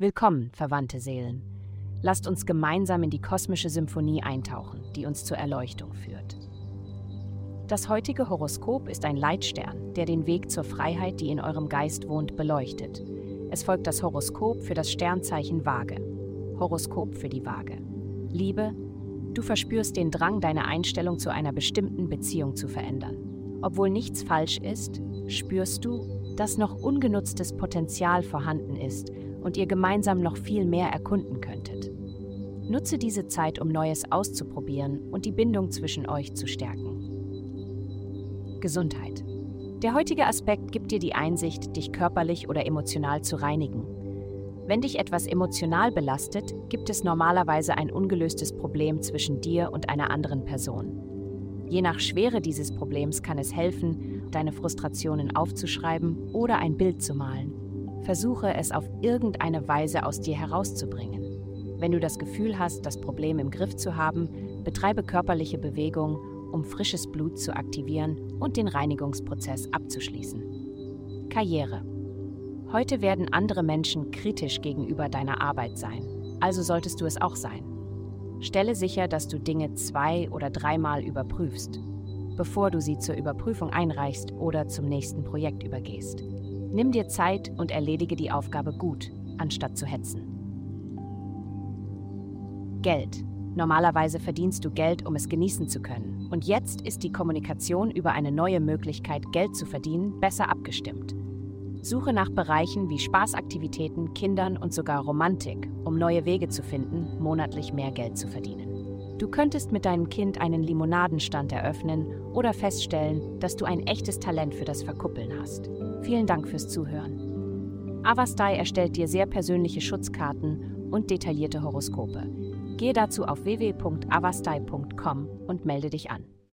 Willkommen, verwandte Seelen. Lasst uns gemeinsam in die kosmische Symphonie eintauchen, die uns zur Erleuchtung führt. Das heutige Horoskop ist ein Leitstern, der den Weg zur Freiheit, die in eurem Geist wohnt, beleuchtet. Es folgt das Horoskop für das Sternzeichen Waage. Horoskop für die Waage. Liebe, du verspürst den Drang, deine Einstellung zu einer bestimmten Beziehung zu verändern. Obwohl nichts falsch ist, spürst du, dass noch ungenutztes Potenzial vorhanden ist und ihr gemeinsam noch viel mehr erkunden könntet. Nutze diese Zeit, um Neues auszuprobieren und die Bindung zwischen euch zu stärken. Gesundheit. Der heutige Aspekt gibt dir die Einsicht, dich körperlich oder emotional zu reinigen. Wenn dich etwas emotional belastet, gibt es normalerweise ein ungelöstes Problem zwischen dir und einer anderen Person. Je nach Schwere dieses Problems kann es helfen, deine Frustrationen aufzuschreiben oder ein Bild zu malen. Versuche es auf irgendeine Weise aus dir herauszubringen. Wenn du das Gefühl hast, das Problem im Griff zu haben, betreibe körperliche Bewegung, um frisches Blut zu aktivieren und den Reinigungsprozess abzuschließen. Karriere. Heute werden andere Menschen kritisch gegenüber deiner Arbeit sein, also solltest du es auch sein. Stelle sicher, dass du Dinge zwei- oder dreimal überprüfst, bevor du sie zur Überprüfung einreichst oder zum nächsten Projekt übergehst. Nimm dir Zeit und erledige die Aufgabe gut, anstatt zu hetzen. Geld. Normalerweise verdienst du Geld, um es genießen zu können. Und jetzt ist die Kommunikation über eine neue Möglichkeit, Geld zu verdienen, besser abgestimmt. Suche nach Bereichen wie Spaßaktivitäten, Kindern und sogar Romantik, um neue Wege zu finden, monatlich mehr Geld zu verdienen. Du könntest mit deinem Kind einen Limonadenstand eröffnen oder feststellen, dass du ein echtes Talent für das Verkuppeln hast. Vielen Dank fürs Zuhören. Avastai erstellt dir sehr persönliche Schutzkarten und detaillierte Horoskope. Gehe dazu auf www.avastai.com und melde dich an.